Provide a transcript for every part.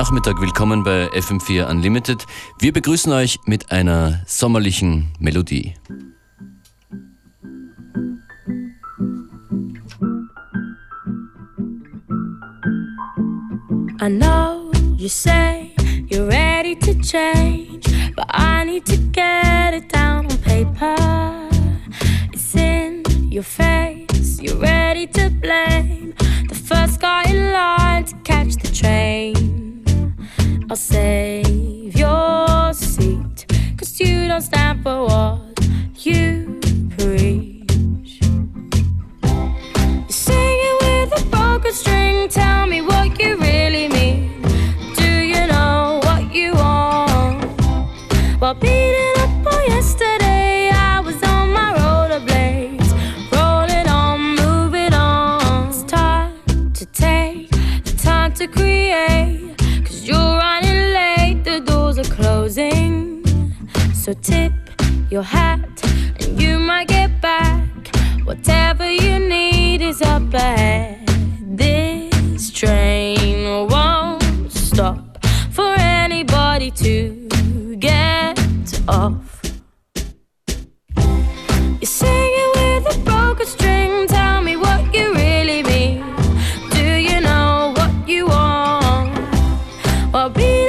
Nachmittag, willkommen bei FM4 Unlimited. Wir begrüßen euch mit einer sommerlichen Melodie. I know you say you're ready to change, but I need to get it down on paper. It's in your face, you're ready to blame the first guy in line to catch the train. I'll save your seat. Cause you don't stand for what you your hat, and you might get back whatever you need is up ahead. This train won't stop for anybody to get off. You're singing with a broken string. Tell me what you really mean. Do you know what you want? Well, be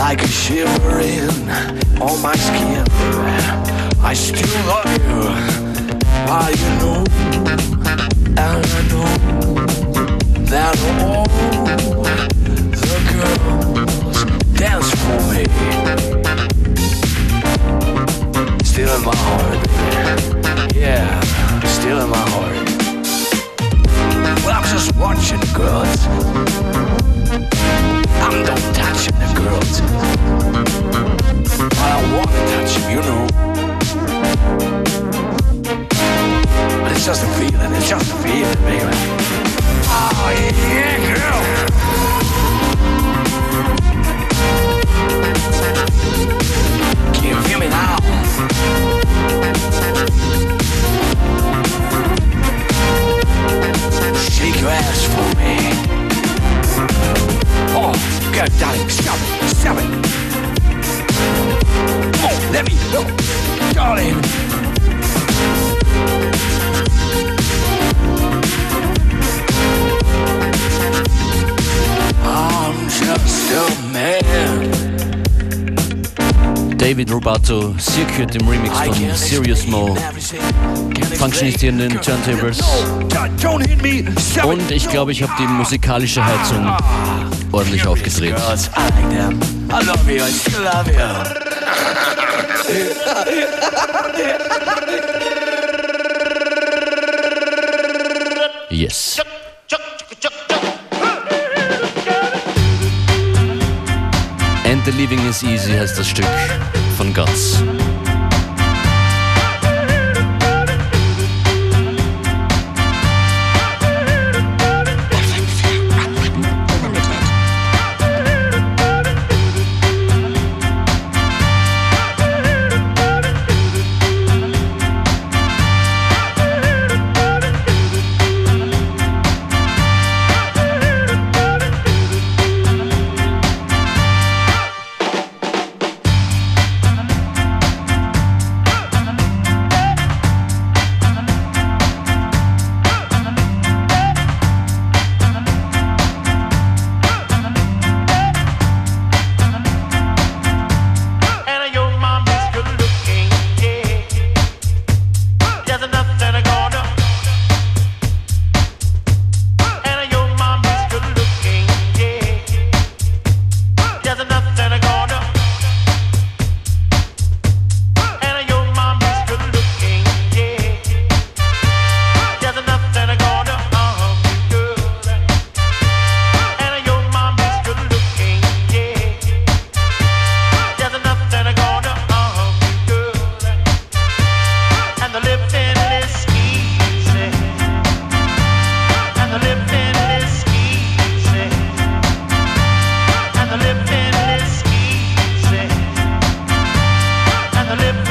like a shivering on my skin. I still love you, but you know, and I know that all the girls dance for me. Still in my heart, yeah, still in my heart. Well, I'm just watching girls. I'm not touching the girls. I want to touch them, you know. But it's just a feeling, it's just a feeling, baby. Oh, yeah, girl. Can you feel me now? Shake your ass for me. on. Good, darling, stop it, stop it. Come on, let me go, darling. I'm just a man. David Robato, Circuit im Remix von Serious Mo. Functionist hier in den Turntables. Und ich glaube, ich habe die musikalische Heizung ordentlich aufgedreht. Yes. And the Living is Easy heißt das Stück von Guts. lips.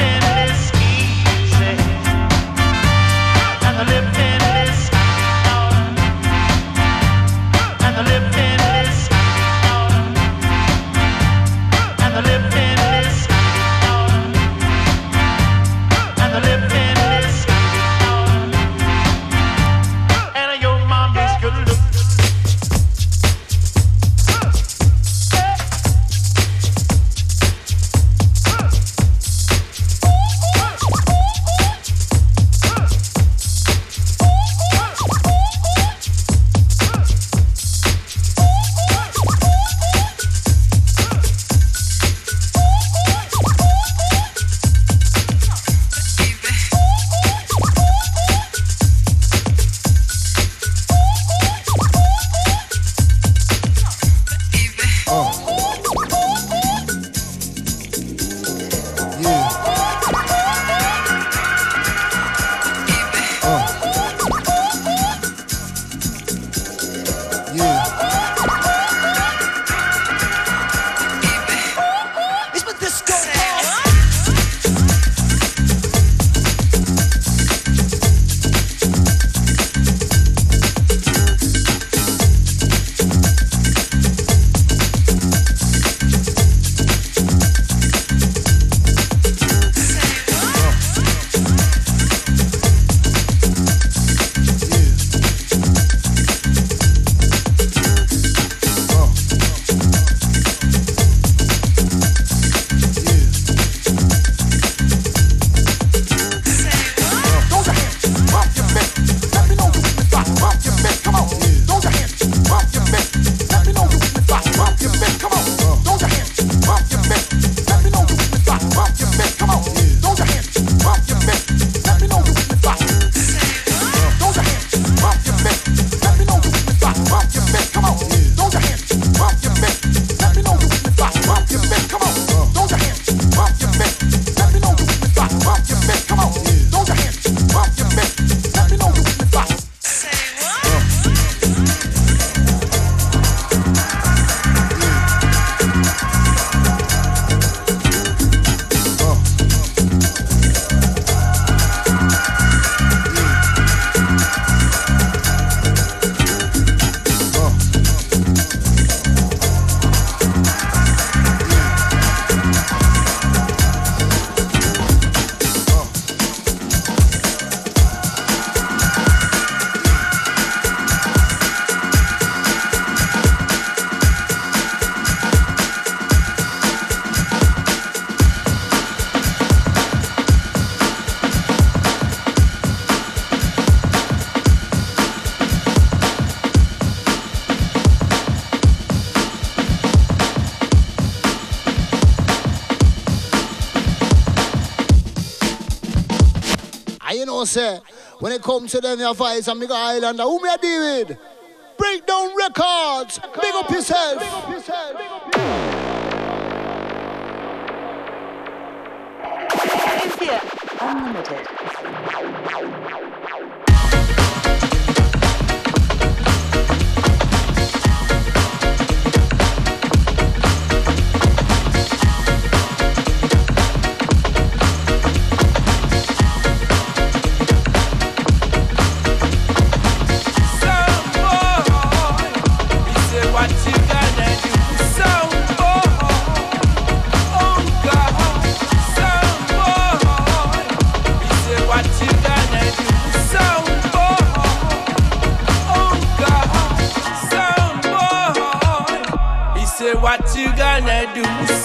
Say, when it comes to them, your voice and Mega Islander, who me a deal with? Breakdown Records. Big up yourself. Big up yourself. Big up yourself. Unlimited. do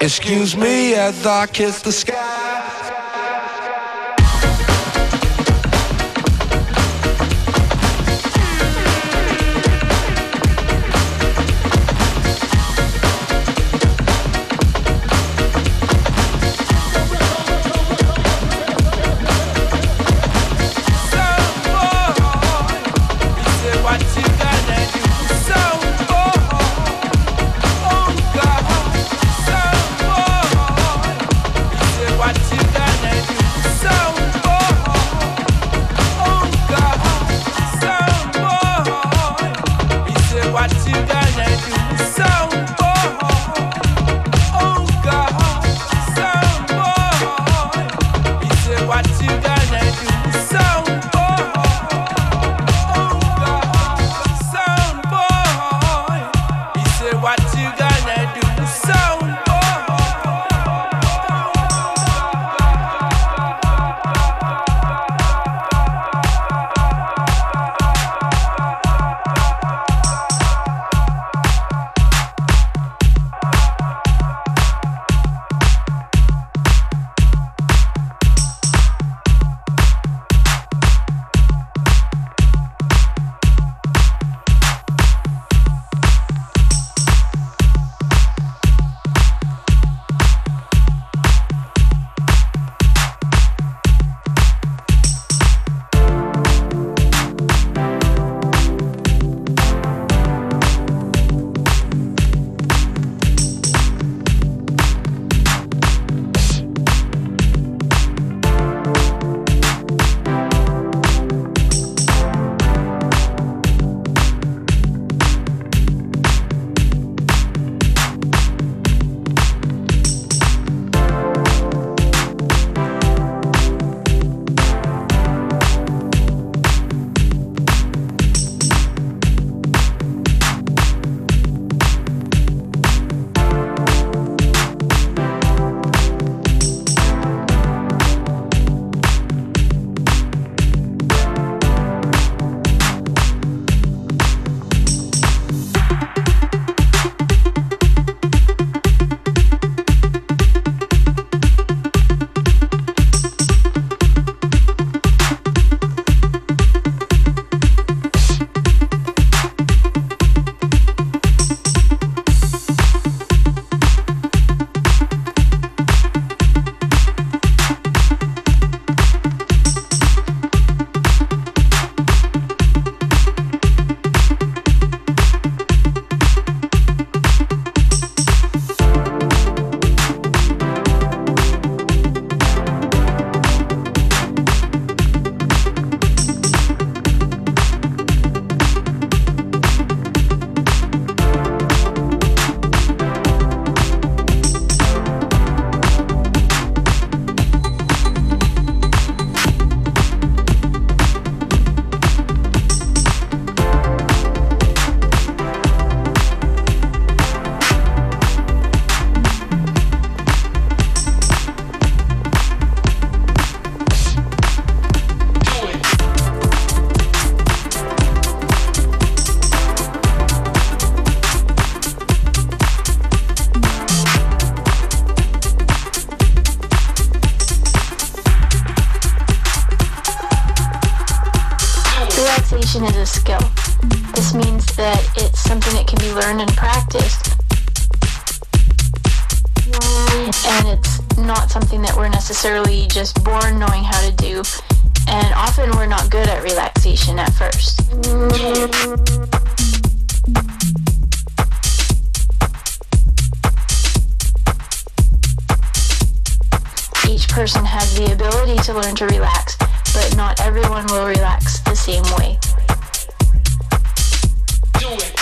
Excuse me as I kiss the sky. Ability to learn to relax, but not everyone will relax the same way. What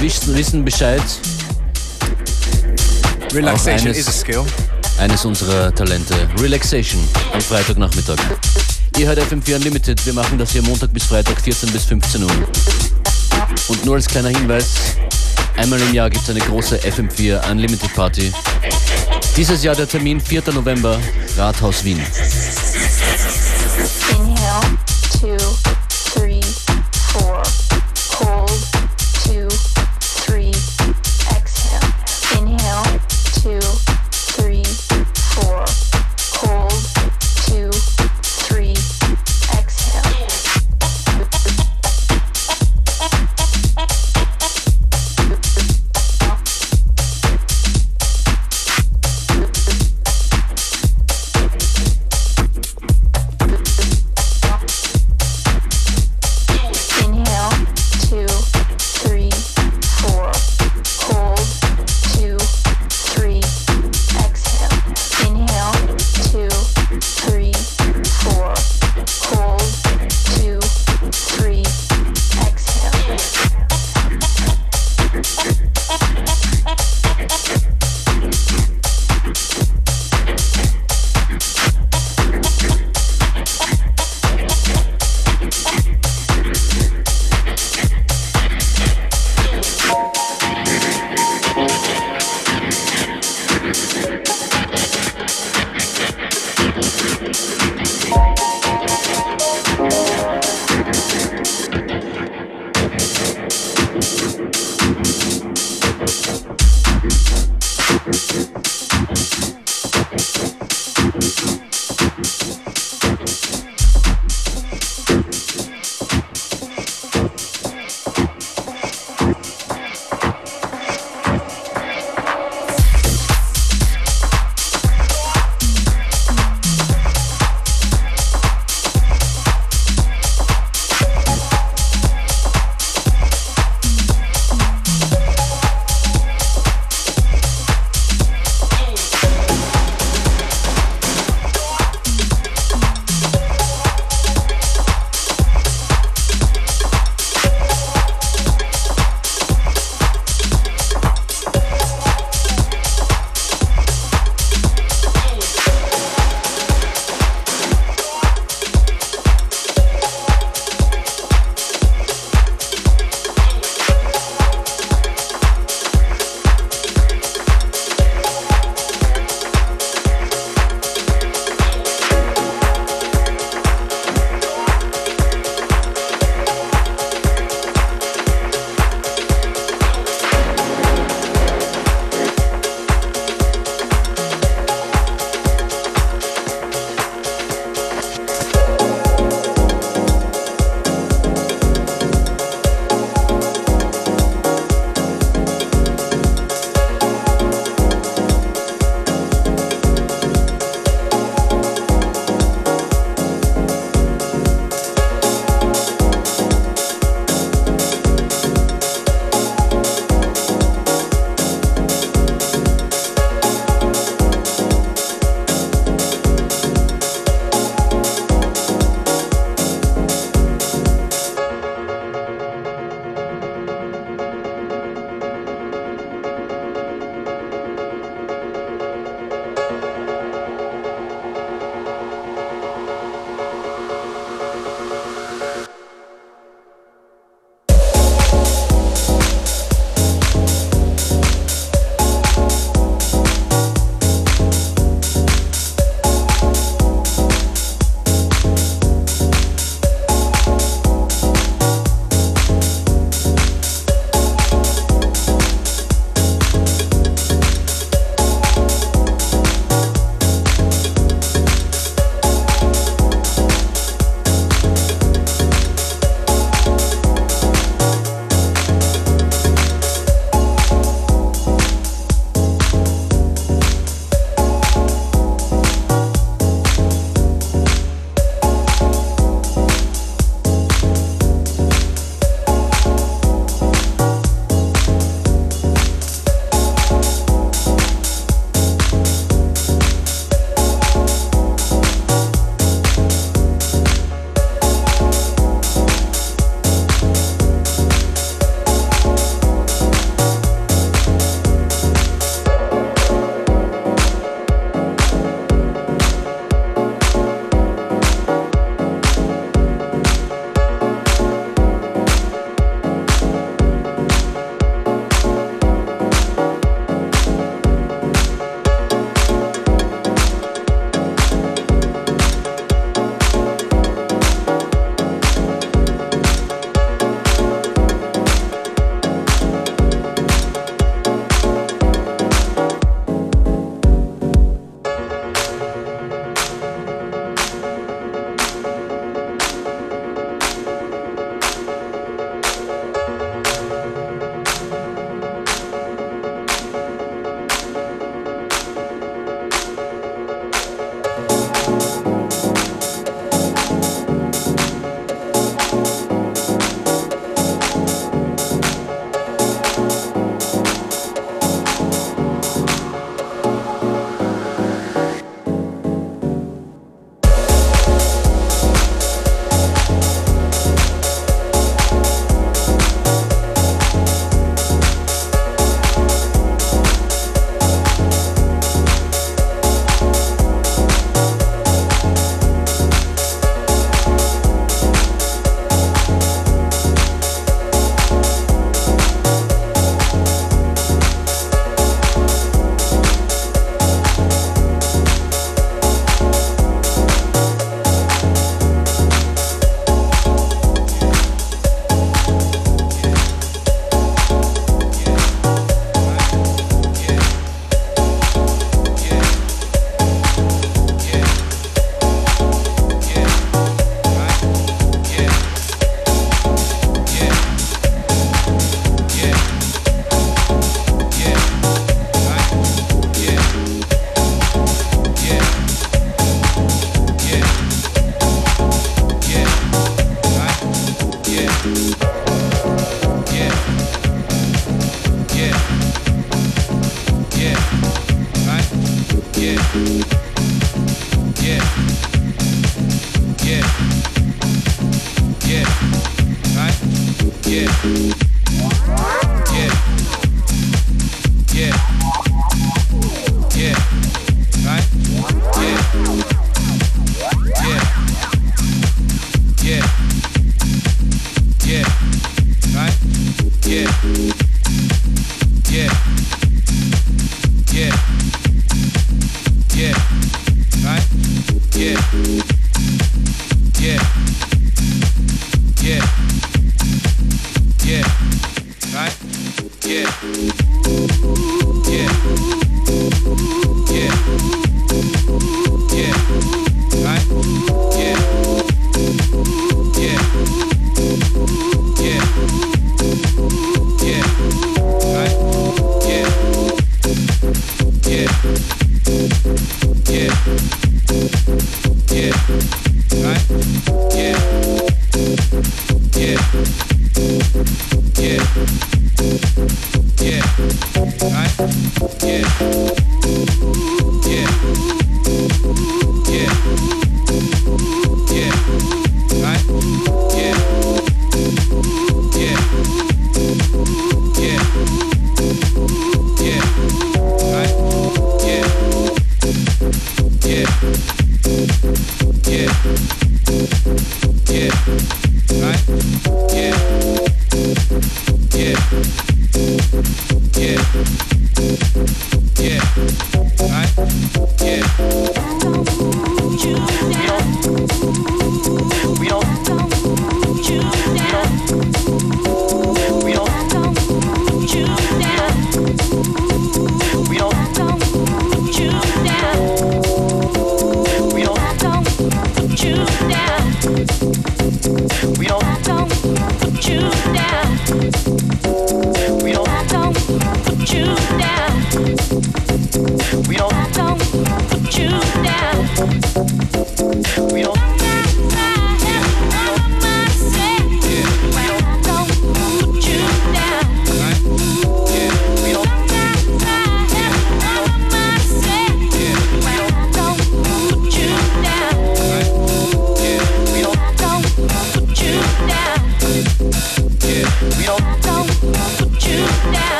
wissen, wissen Bescheid. Relaxation eines- is a skill. Eines unserer Talente. Relaxation am Freitagnachmittag. Ihr hört FM4 Unlimited. Wir machen das hier Montag bis Freitag 14 bis 15 Uhr. Und nur als kleiner Hinweis, einmal im Jahr gibt es eine große FM4 Unlimited Party. Dieses Jahr der Termin 4. November, Rathaus Wien.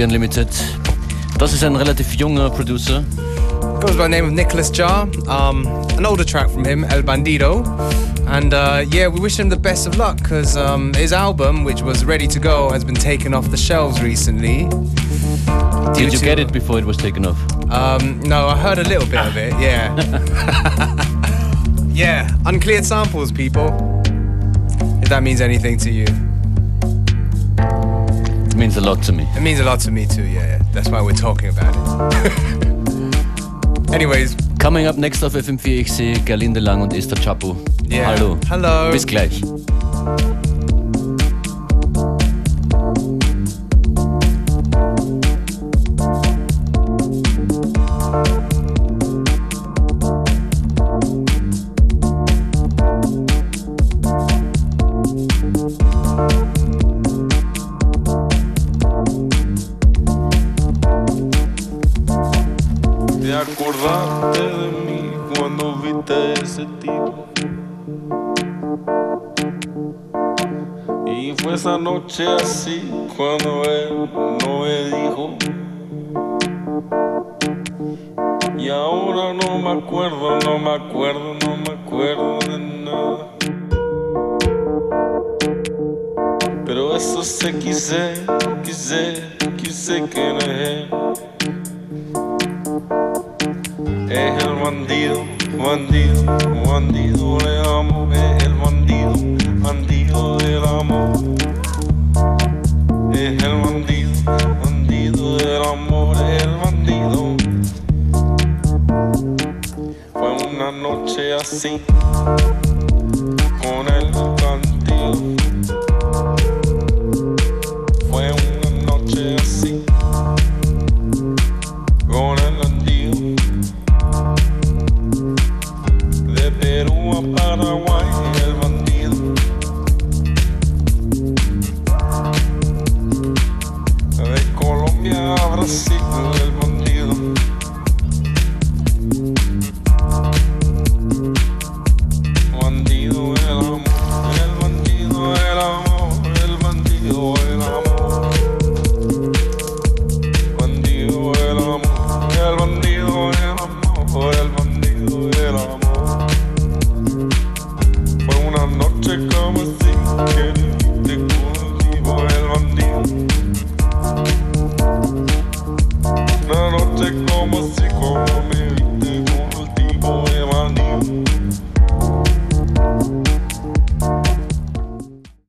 FM4 Unlimited. Das ist ein relativ junger Producer. Goes by the name of Nicolas Jaar. Um, an older track from him, El Bandido. And uh, yeah, we wish him the best of luck because um, his album, which was ready to go, has been taken off the shelves recently. Did you to- get it before it was taken off? Um, no, I heard a little bit of it, yeah. yeah, uncleared samples, people. If that means anything to you. It means a lot to me. It means a lot to me too, yeah. That's why we're talking about it. Anyways, Coming up next auf FM4, ich sehe Gerlinde Lang und Esther Chapo. yeah. Hallo. Hello. Bis gleich. Pero eso sé, quise, quise, quise que no es. Es el bandido, bandido, bandido del amor. Es el bandido, bandido del amor. Es el bandido, bandido del amor. Es el bandido. Fue una noche así,